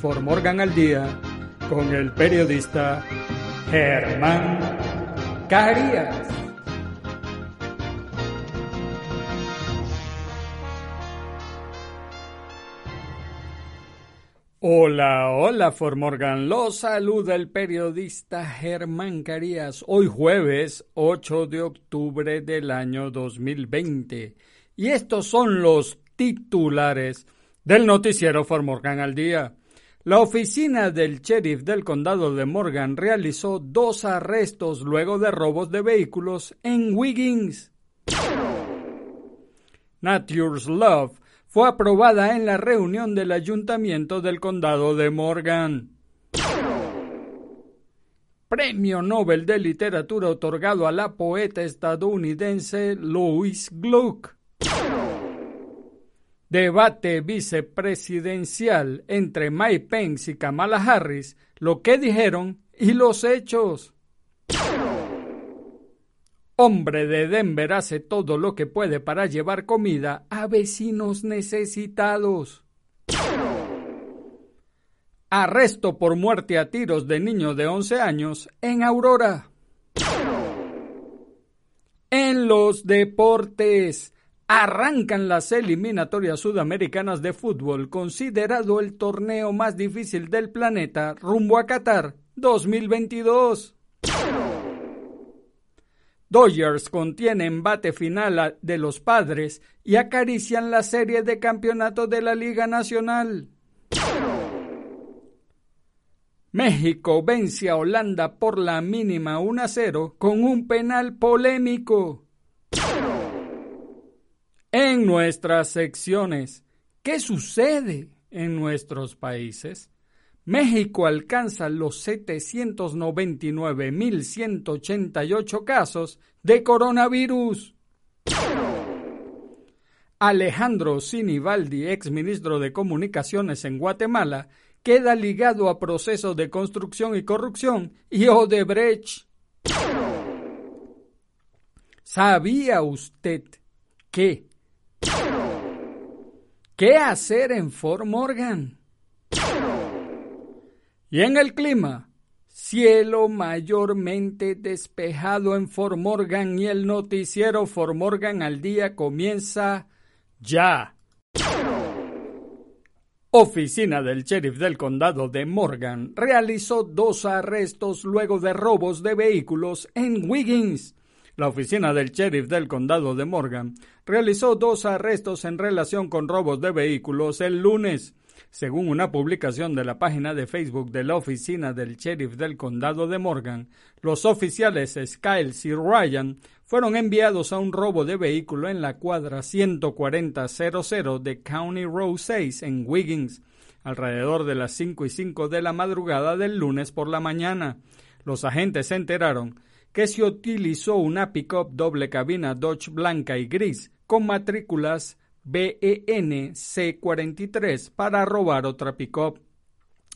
For Morgan al Día con el periodista Germán Carías. Hola, hola Formorgan, los saluda el periodista Germán Carías, hoy jueves 8 de octubre del año 2020. Y estos son los titulares del noticiero Formorgan al día. La oficina del sheriff del condado de Morgan realizó dos arrestos luego de robos de vehículos en Wiggins. Nature's Love fue aprobada en la reunión del ayuntamiento del condado de Morgan. Premio Nobel de Literatura otorgado a la poeta estadounidense Louise Gluck. Debate vicepresidencial entre Mike Pence y Kamala Harris, lo que dijeron y los hechos. Hombre de Denver hace todo lo que puede para llevar comida a vecinos necesitados. Arresto por muerte a tiros de niño de 11 años en Aurora. En los deportes. Arrancan las eliminatorias sudamericanas de fútbol, considerado el torneo más difícil del planeta, rumbo a Qatar 2022. Dodgers contiene embate final de los padres y acarician la serie de campeonato de la Liga Nacional. México vence a Holanda por la mínima 1 a 0 con un penal polémico. En nuestras secciones, ¿qué sucede en nuestros países? México alcanza los 799.188 casos de coronavirus. Alejandro Sinibaldi, exministro de Comunicaciones en Guatemala, queda ligado a procesos de construcción y corrupción y Odebrecht. ¿Sabía usted que? ¿Qué hacer en Fort Morgan? Y en el clima, cielo mayormente despejado en Fort Morgan y el noticiero Fort Morgan al día comienza ya. Oficina del sheriff del condado de Morgan realizó dos arrestos luego de robos de vehículos en Wiggins. La oficina del sheriff del condado de Morgan realizó dos arrestos en relación con robos de vehículos el lunes. Según una publicación de la página de Facebook de la oficina del sheriff del condado de Morgan, los oficiales Skiles y Ryan fueron enviados a un robo de vehículo en la cuadra 14000 de County Road 6 en Wiggins, alrededor de las 5 y 5 de la madrugada del lunes por la mañana. Los agentes se enteraron que se utilizó una pickup doble cabina Dodge blanca y gris con matrículas BEN C43 para robar otra pickup.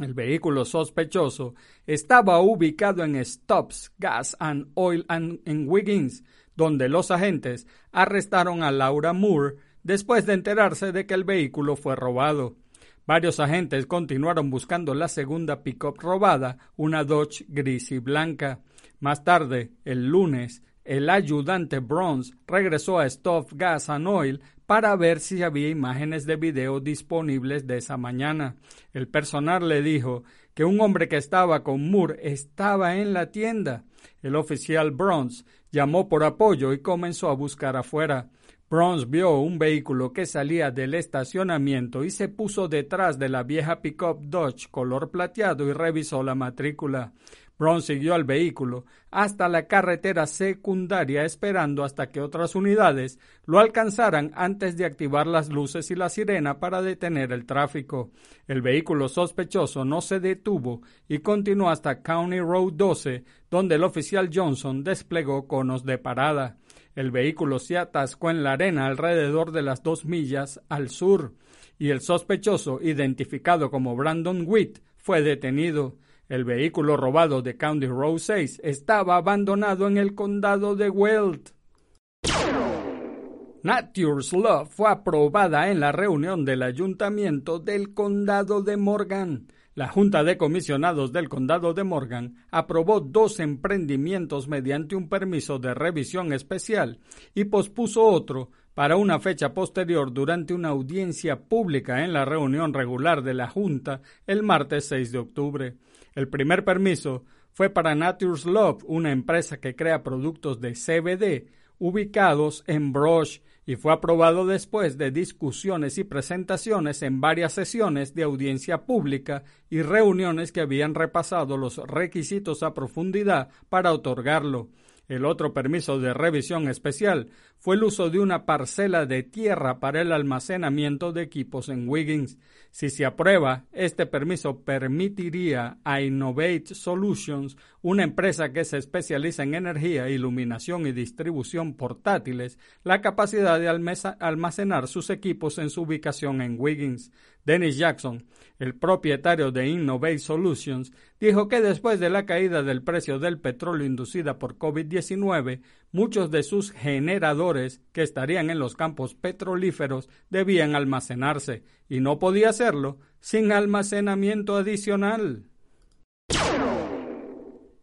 El vehículo sospechoso estaba ubicado en Stops Gas and Oil en Wiggins, donde los agentes arrestaron a Laura Moore después de enterarse de que el vehículo fue robado. Varios agentes continuaron buscando la segunda pickup robada, una Dodge gris y blanca. Más tarde, el lunes, el ayudante Bronze regresó a Stuff Gas and Oil para ver si había imágenes de video disponibles de esa mañana. El personal le dijo que un hombre que estaba con Moore estaba en la tienda. El oficial Bronze llamó por apoyo y comenzó a buscar afuera. Bronze vio un vehículo que salía del estacionamiento y se puso detrás de la vieja pickup Dodge color plateado y revisó la matrícula. Brown siguió al vehículo hasta la carretera secundaria esperando hasta que otras unidades lo alcanzaran antes de activar las luces y la sirena para detener el tráfico. El vehículo sospechoso no se detuvo y continuó hasta County Road 12, donde el oficial Johnson desplegó conos de parada. El vehículo se atascó en la arena alrededor de las dos millas al sur, y el sospechoso, identificado como Brandon Witt, fue detenido. El vehículo robado de County Road 6 estaba abandonado en el condado de Weld. Nature's Law fue aprobada en la reunión del ayuntamiento del condado de Morgan. La Junta de Comisionados del Condado de Morgan aprobó dos emprendimientos mediante un permiso de revisión especial y pospuso otro para una fecha posterior durante una audiencia pública en la reunión regular de la Junta el martes 6 de octubre. El primer permiso fue para Nature's Love, una empresa que crea productos de CBD ubicados en Brush y fue aprobado después de discusiones y presentaciones en varias sesiones de audiencia pública y reuniones que habían repasado los requisitos a profundidad para otorgarlo. El otro permiso de revisión especial fue el uso de una parcela de tierra para el almacenamiento de equipos en Wiggins. Si se aprueba, este permiso permitiría a Innovate Solutions, una empresa que se especializa en energía, iluminación y distribución portátiles, la capacidad de almacenar sus equipos en su ubicación en Wiggins. Dennis Jackson, el propietario de Innovate Solutions, dijo que después de la caída del precio del petróleo inducida por COVID-19, muchos de sus generadores que estarían en los campos petrolíferos debían almacenarse y no podía hacerlo sin almacenamiento adicional.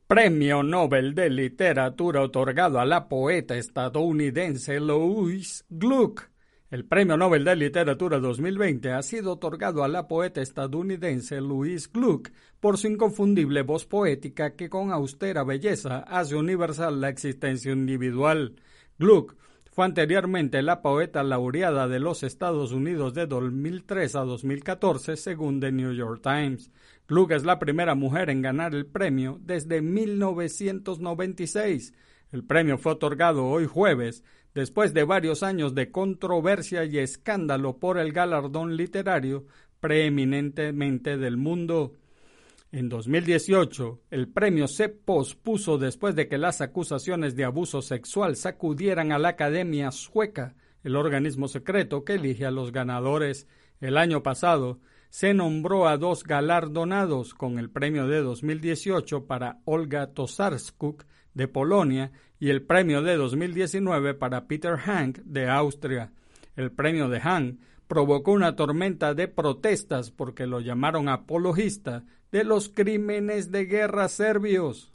Premio Nobel de Literatura otorgado a la poeta estadounidense Louise Gluck el Premio Nobel de Literatura 2020 ha sido otorgado a la poeta estadounidense Louise Gluck por su inconfundible voz poética que con austera belleza hace universal la existencia individual. Gluck fue anteriormente la poeta laureada de los Estados Unidos de 2003 a 2014 según The New York Times. Gluck es la primera mujer en ganar el premio desde 1996. El premio fue otorgado hoy jueves después de varios años de controversia y escándalo por el galardón literario preeminentemente del mundo. En 2018, el premio se pospuso después de que las acusaciones de abuso sexual sacudieran a la Academia Sueca, el organismo secreto que elige a los ganadores. El año pasado, se nombró a dos galardonados con el premio de 2018 para Olga Tosarskuk de Polonia y el premio de 2019 para Peter Hank de Austria. El premio de Hank provocó una tormenta de protestas porque lo llamaron apologista de los crímenes de guerra serbios.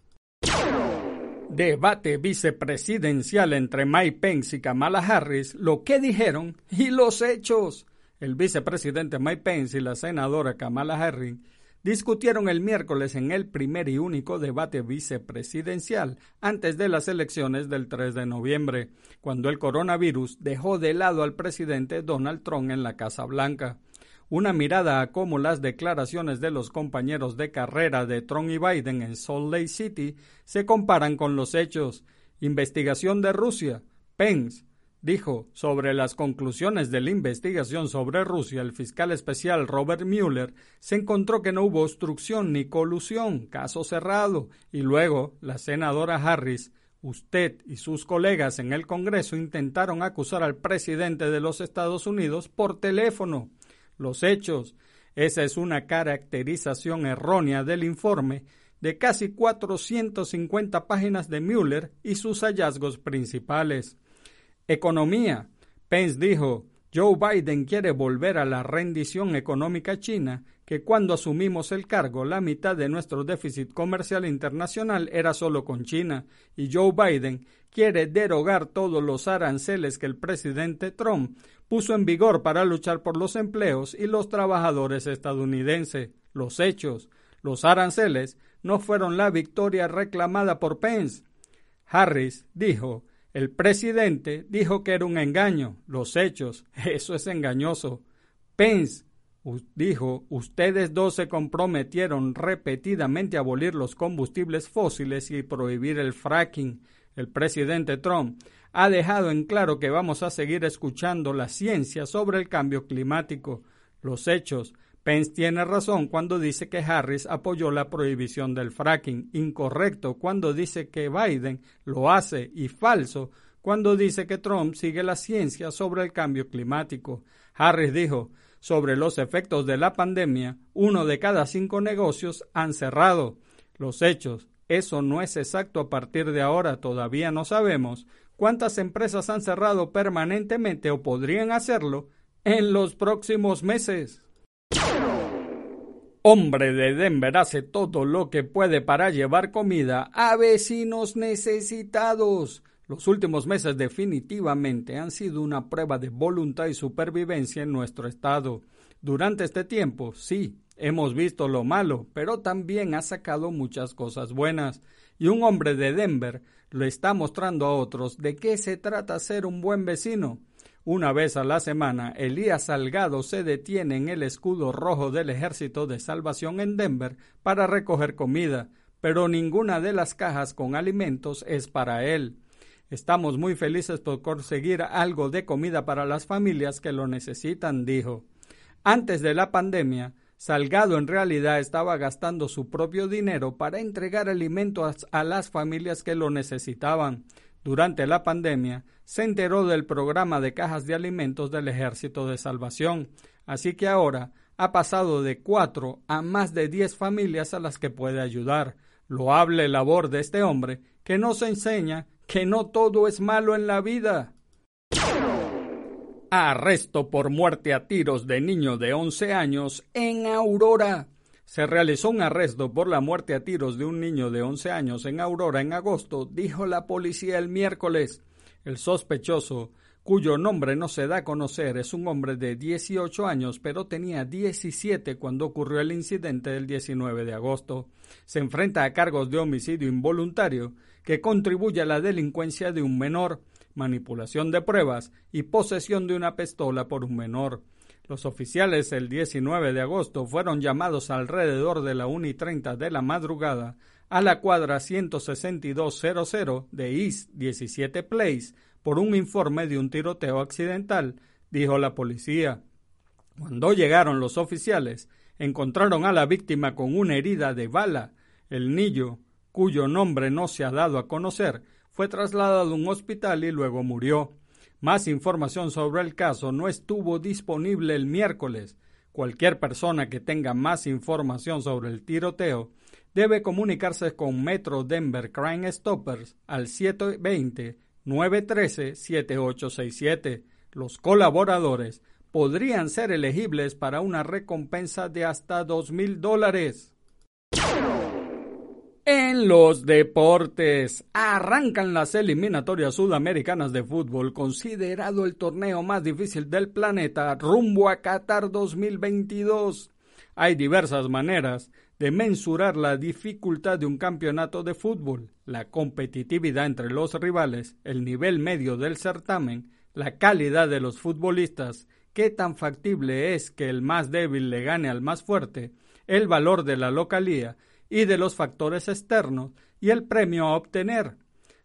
Debate vicepresidencial entre Mike Pence y Kamala Harris, lo que dijeron y los hechos. El vicepresidente Mike Pence y la senadora Kamala Harris discutieron el miércoles en el primer y único debate vicepresidencial antes de las elecciones del 3 de noviembre, cuando el coronavirus dejó de lado al presidente Donald Trump en la Casa Blanca. Una mirada a cómo las declaraciones de los compañeros de carrera de Trump y Biden en Salt Lake City se comparan con los hechos. Investigación de Rusia. Pence dijo sobre las conclusiones de la investigación sobre Rusia, el fiscal especial Robert Mueller se encontró que no hubo obstrucción ni colusión, caso cerrado, y luego la senadora Harris, usted y sus colegas en el Congreso intentaron acusar al presidente de los Estados Unidos por teléfono. Los hechos, esa es una caracterización errónea del informe de casi 450 páginas de Mueller y sus hallazgos principales. Economía. Pence dijo, Joe Biden quiere volver a la rendición económica china, que cuando asumimos el cargo la mitad de nuestro déficit comercial internacional era solo con China, y Joe Biden quiere derogar todos los aranceles que el presidente Trump puso en vigor para luchar por los empleos y los trabajadores estadounidenses. Los hechos, los aranceles, no fueron la victoria reclamada por Pence. Harris dijo el presidente dijo que era un engaño. Los hechos, eso es engañoso. Pence dijo, ustedes dos se comprometieron repetidamente a abolir los combustibles fósiles y prohibir el fracking. El presidente Trump ha dejado en claro que vamos a seguir escuchando la ciencia sobre el cambio climático. Los hechos, Pence tiene razón cuando dice que Harris apoyó la prohibición del fracking, incorrecto cuando dice que Biden lo hace y falso cuando dice que Trump sigue la ciencia sobre el cambio climático. Harris dijo, sobre los efectos de la pandemia, uno de cada cinco negocios han cerrado. Los hechos, eso no es exacto a partir de ahora, todavía no sabemos cuántas empresas han cerrado permanentemente o podrían hacerlo en los próximos meses. Hombre de Denver hace todo lo que puede para llevar comida a vecinos necesitados. Los últimos meses definitivamente han sido una prueba de voluntad y supervivencia en nuestro estado. Durante este tiempo, sí, hemos visto lo malo, pero también ha sacado muchas cosas buenas. Y un hombre de Denver lo está mostrando a otros de qué se trata ser un buen vecino. Una vez a la semana, Elías Salgado se detiene en el escudo rojo del Ejército de Salvación en Denver para recoger comida, pero ninguna de las cajas con alimentos es para él. Estamos muy felices por conseguir algo de comida para las familias que lo necesitan, dijo. Antes de la pandemia, Salgado en realidad estaba gastando su propio dinero para entregar alimentos a las familias que lo necesitaban. Durante la pandemia, se enteró del programa de cajas de alimentos del Ejército de Salvación, así que ahora ha pasado de cuatro a más de diez familias a las que puede ayudar. Loable labor de este hombre que nos enseña que no todo es malo en la vida. Arresto por muerte a tiros de niño de 11 años en Aurora se realizó un arresto por la muerte a tiros de un niño de 11 años en Aurora en agosto, dijo la policía el miércoles. El sospechoso, cuyo nombre no se da a conocer, es un hombre de 18 años, pero tenía 17 cuando ocurrió el incidente del 19 de agosto. Se enfrenta a cargos de homicidio involuntario que contribuye a la delincuencia de un menor, manipulación de pruebas y posesión de una pistola por un menor. Los oficiales el 19 de agosto fueron llamados alrededor de la 1 y 30 de la madrugada a la cuadra 16200 de East 17 Place por un informe de un tiroteo accidental, dijo la policía. Cuando llegaron los oficiales, encontraron a la víctima con una herida de bala. El niño, cuyo nombre no se ha dado a conocer, fue trasladado a un hospital y luego murió. Más información sobre el caso no estuvo disponible el miércoles. Cualquier persona que tenga más información sobre el tiroteo debe comunicarse con Metro Denver Crime Stoppers al 720-913-7867. Los colaboradores podrían ser elegibles para una recompensa de hasta dos mil dólares. En los deportes, arrancan las eliminatorias sudamericanas de fútbol, considerado el torneo más difícil del planeta, rumbo a Qatar 2022. Hay diversas maneras de mensurar la dificultad de un campeonato de fútbol, la competitividad entre los rivales, el nivel medio del certamen, la calidad de los futbolistas, qué tan factible es que el más débil le gane al más fuerte, el valor de la localía, y de los factores externos y el premio a obtener.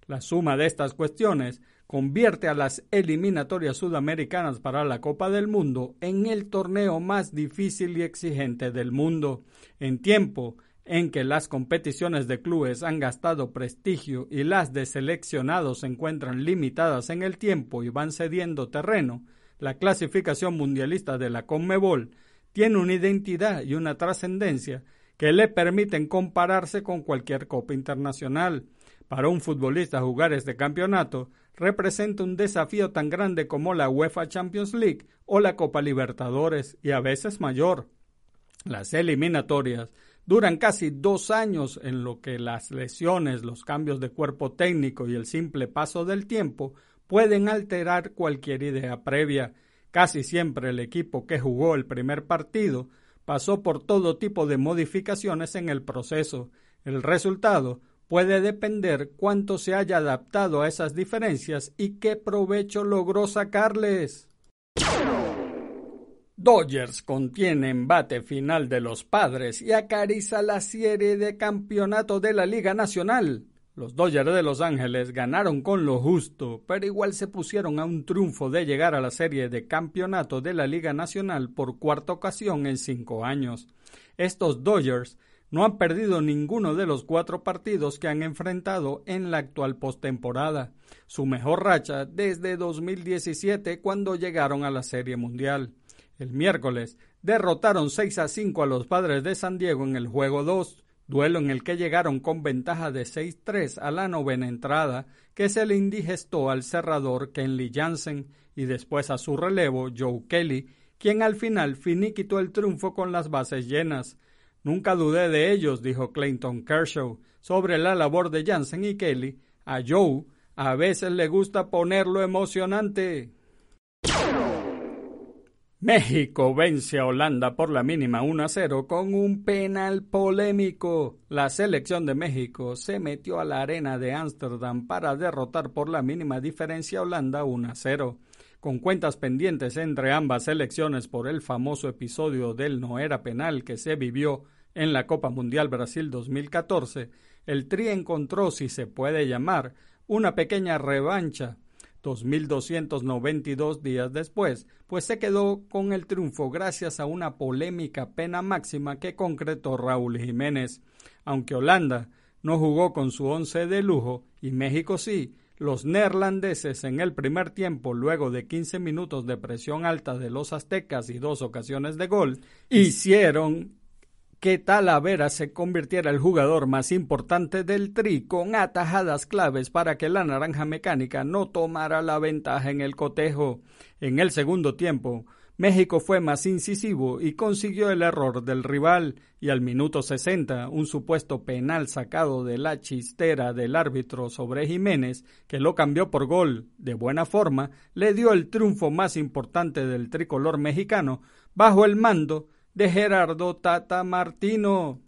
La suma de estas cuestiones convierte a las eliminatorias sudamericanas para la Copa del Mundo en el torneo más difícil y exigente del mundo, en tiempo en que las competiciones de clubes han gastado prestigio y las de seleccionados se encuentran limitadas en el tiempo y van cediendo terreno, la clasificación mundialista de la Conmebol tiene una identidad y una trascendencia que le permiten compararse con cualquier copa internacional. Para un futbolista jugar este campeonato representa un desafío tan grande como la UEFA Champions League o la Copa Libertadores y a veces mayor. Las eliminatorias duran casi dos años en lo que las lesiones, los cambios de cuerpo técnico y el simple paso del tiempo pueden alterar cualquier idea previa. Casi siempre el equipo que jugó el primer partido pasó por todo tipo de modificaciones en el proceso. El resultado puede depender cuánto se haya adaptado a esas diferencias y qué provecho logró sacarles. Dodgers contiene embate final de los padres y acariza la serie de campeonato de la Liga Nacional. Los Dodgers de Los Ángeles ganaron con lo justo, pero igual se pusieron a un triunfo de llegar a la serie de campeonato de la Liga Nacional por cuarta ocasión en cinco años. Estos Dodgers no han perdido ninguno de los cuatro partidos que han enfrentado en la actual postemporada, su mejor racha desde 2017 cuando llegaron a la Serie Mundial. El miércoles derrotaron 6 a 5 a los Padres de San Diego en el juego 2, duelo en el que llegaron con ventaja de 6-3 a la novena entrada, que se le indigestó al cerrador Kenley Jansen y después a su relevo Joe Kelly, quien al final finiquitó el triunfo con las bases llenas. Nunca dudé de ellos, dijo Clayton Kershaw, sobre la labor de Jansen y Kelly. A Joe a veces le gusta ponerlo emocionante. México vence a Holanda por la mínima 1 a 0 con un penal polémico. La selección de México se metió a la arena de Ámsterdam para derrotar por la mínima diferencia a Holanda 1 a 0. Con cuentas pendientes entre ambas selecciones por el famoso episodio del no era penal que se vivió en la Copa Mundial Brasil 2014, el Tri encontró, si se puede llamar, una pequeña revancha 2.292 días después, pues se quedó con el triunfo gracias a una polémica pena máxima que concretó Raúl Jiménez. Aunque Holanda no jugó con su once de lujo y México sí, los neerlandeses en el primer tiempo, luego de 15 minutos de presión alta de los aztecas y dos ocasiones de gol, hicieron que Talavera se convirtiera el jugador más importante del tri con atajadas claves para que la naranja mecánica no tomara la ventaja en el cotejo. En el segundo tiempo, México fue más incisivo y consiguió el error del rival, y al minuto 60 un supuesto penal sacado de la chistera del árbitro sobre Jiménez, que lo cambió por gol de buena forma, le dio el triunfo más importante del tricolor mexicano bajo el mando de Gerardo Tata Martino.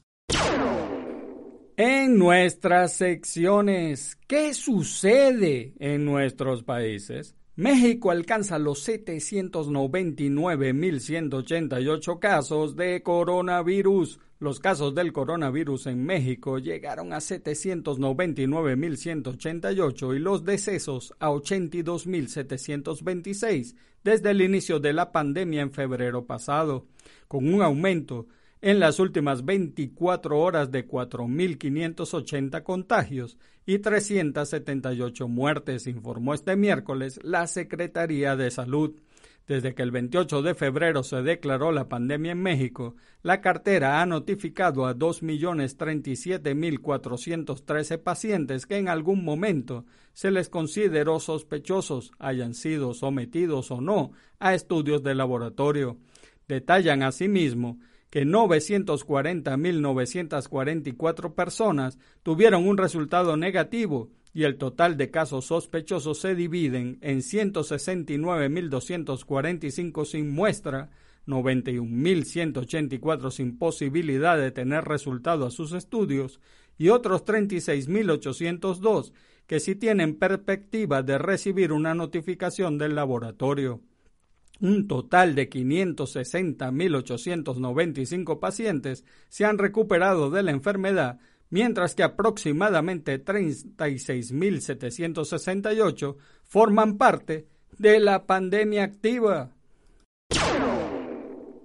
En nuestras secciones, ¿qué sucede en nuestros países? México alcanza los 799.188 casos de coronavirus. Los casos del coronavirus en México llegaron a 799.188 y los decesos a 82.726 desde el inicio de la pandemia en febrero pasado, con un aumento en las últimas 24 horas de 4.580 contagios y 378 muertes, informó este miércoles la Secretaría de Salud. Desde que el 28 de febrero se declaró la pandemia en México, la cartera ha notificado a 2.037.413 pacientes que en algún momento se les consideró sospechosos, hayan sido sometidos o no a estudios de laboratorio. Detallan asimismo que 940.944 personas tuvieron un resultado negativo y el total de casos sospechosos se dividen en 169.245 sin muestra, 91.184 sin posibilidad de tener resultado a sus estudios y otros 36.802 que sí tienen perspectiva de recibir una notificación del laboratorio. Un total de 560.895 pacientes se han recuperado de la enfermedad, mientras que aproximadamente 36.768 forman parte de la pandemia activa.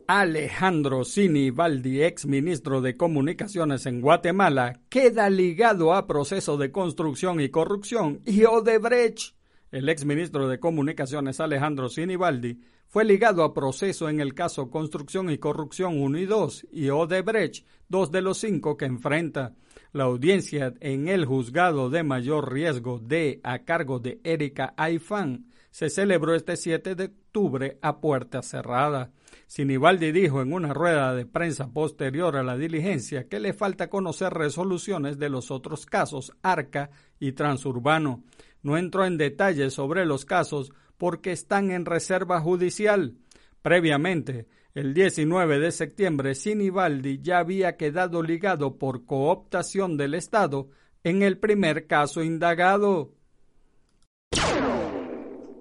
Alejandro Sinibaldi, ex ministro de Comunicaciones en Guatemala, queda ligado a proceso de construcción y corrupción y Odebrecht. El ex ministro de Comunicaciones Alejandro Sinibaldi fue ligado a proceso en el caso Construcción y Corrupción 1 y 2 y Odebrecht, dos de los cinco que enfrenta. La audiencia en el juzgado de mayor riesgo de a cargo de Erika Aifán se celebró este 7 de octubre a puerta cerrada. Sinibaldi dijo en una rueda de prensa posterior a la diligencia que le falta conocer resoluciones de los otros casos Arca y Transurbano. No entró en detalles sobre los casos porque están en reserva judicial. Previamente, el 19 de septiembre, Sinibaldi ya había quedado ligado por cooptación del Estado en el primer caso indagado.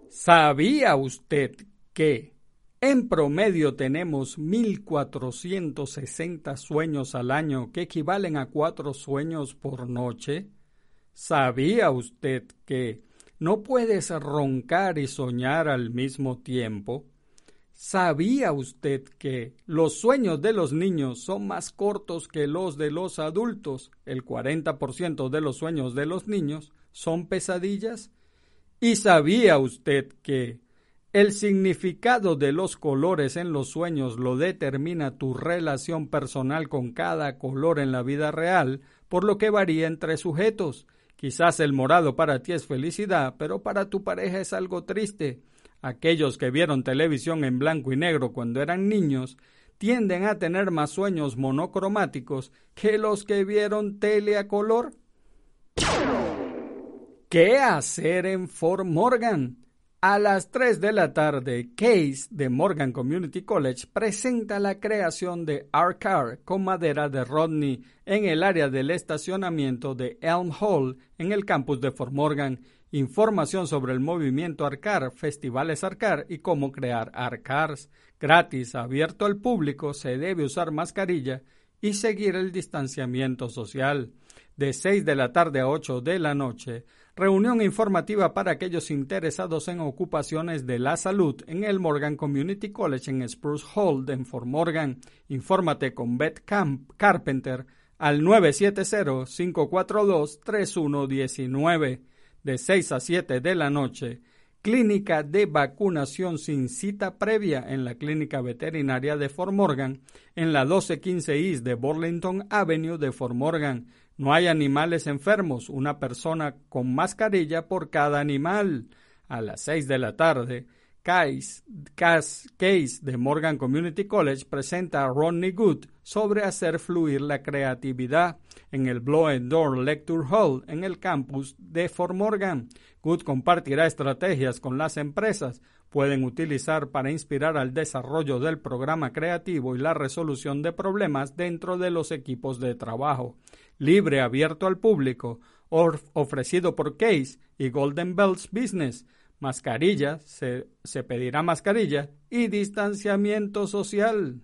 ¿Sabía usted que en promedio tenemos 1.460 sueños al año que equivalen a cuatro sueños por noche? ¿Sabía usted que no puedes roncar y soñar al mismo tiempo? ¿Sabía usted que los sueños de los niños son más cortos que los de los adultos? El 40% de los sueños de los niños son pesadillas. ¿Y sabía usted que el significado de los colores en los sueños lo determina tu relación personal con cada color en la vida real, por lo que varía entre sujetos? Quizás el morado para ti es felicidad, pero para tu pareja es algo triste. Aquellos que vieron televisión en blanco y negro cuando eran niños tienden a tener más sueños monocromáticos que los que vieron tele a color. ¿Qué hacer en Fort Morgan? A las 3 de la tarde, Case de Morgan Community College presenta la creación de R-Car con madera de Rodney en el área del estacionamiento de Elm Hall en el campus de Fort Morgan. Información sobre el movimiento ARCAR, festivales ARCAR y cómo crear ARCARs. Gratis, abierto al público, se debe usar mascarilla y seguir el distanciamiento social. De 6 de la tarde a 8 de la noche, reunión informativa para aquellos interesados en ocupaciones de la salud en el Morgan Community College en Spruce Hall en Fort Morgan. Infórmate con Beth Camp Carpenter al 970-542-3119 de 6 a 7 de la noche. Clínica de vacunación sin cita previa en la Clínica Veterinaria de Fort Morgan, en la 1215 East de Burlington Avenue de Fort Morgan. No hay animales enfermos, una persona con mascarilla por cada animal. A las 6 de la tarde, Case, de Morgan Community College presenta a Ronnie Good sobre hacer fluir la creatividad en el Blow Door Lecture Hall en el campus de Fort Morgan. Good compartirá estrategias con las empresas pueden utilizar para inspirar al desarrollo del programa creativo y la resolución de problemas dentro de los equipos de trabajo. Libre, abierto al público, ofrecido por Case y Golden Bells Business. Mascarilla, se, se pedirá mascarilla y distanciamiento social.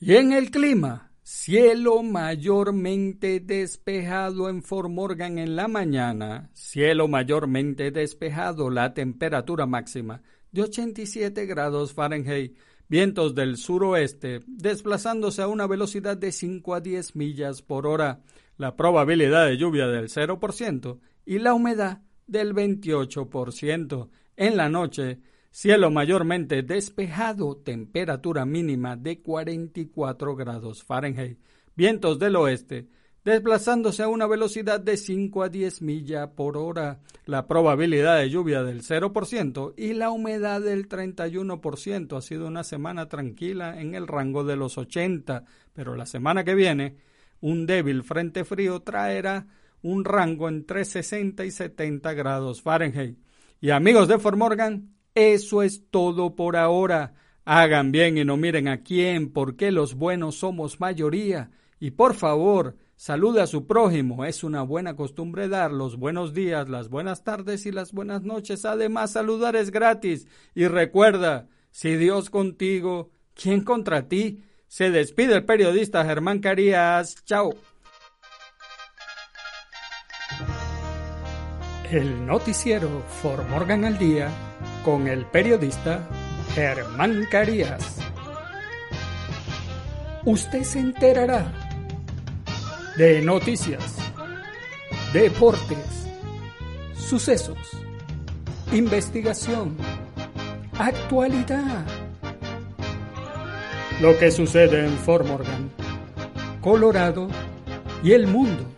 Y en el clima, Cielo mayormente despejado en Fort Morgan en la mañana. Cielo mayormente despejado, la temperatura máxima de 87 grados Fahrenheit. Vientos del suroeste desplazándose a una velocidad de 5 a 10 millas por hora. La probabilidad de lluvia del 0% y la humedad del 28%. En la noche, Cielo mayormente despejado, temperatura mínima de 44 grados Fahrenheit. Vientos del oeste, desplazándose a una velocidad de 5 a 10 millas por hora. La probabilidad de lluvia del 0% y la humedad del 31%. Ha sido una semana tranquila en el rango de los 80, pero la semana que viene un débil frente frío traerá un rango entre 60 y 70 grados Fahrenheit. Y amigos de Fort Morgan, eso es todo por ahora. Hagan bien y no miren a quién, porque los buenos somos mayoría. Y por favor, salude a su prójimo. Es una buena costumbre dar los buenos días, las buenas tardes y las buenas noches. Además, saludar es gratis. Y recuerda, si Dios contigo, ¿quién contra ti? Se despide el periodista Germán Carías. Chao. El noticiero For Morgan al Día con el periodista Germán Carías. Usted se enterará de noticias, deportes, sucesos, investigación, actualidad. Lo que sucede en Fort Morgan, Colorado y el mundo.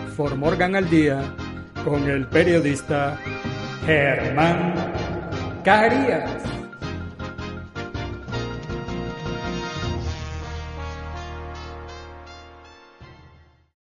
For Morgan al Día con el periodista Germán Carías.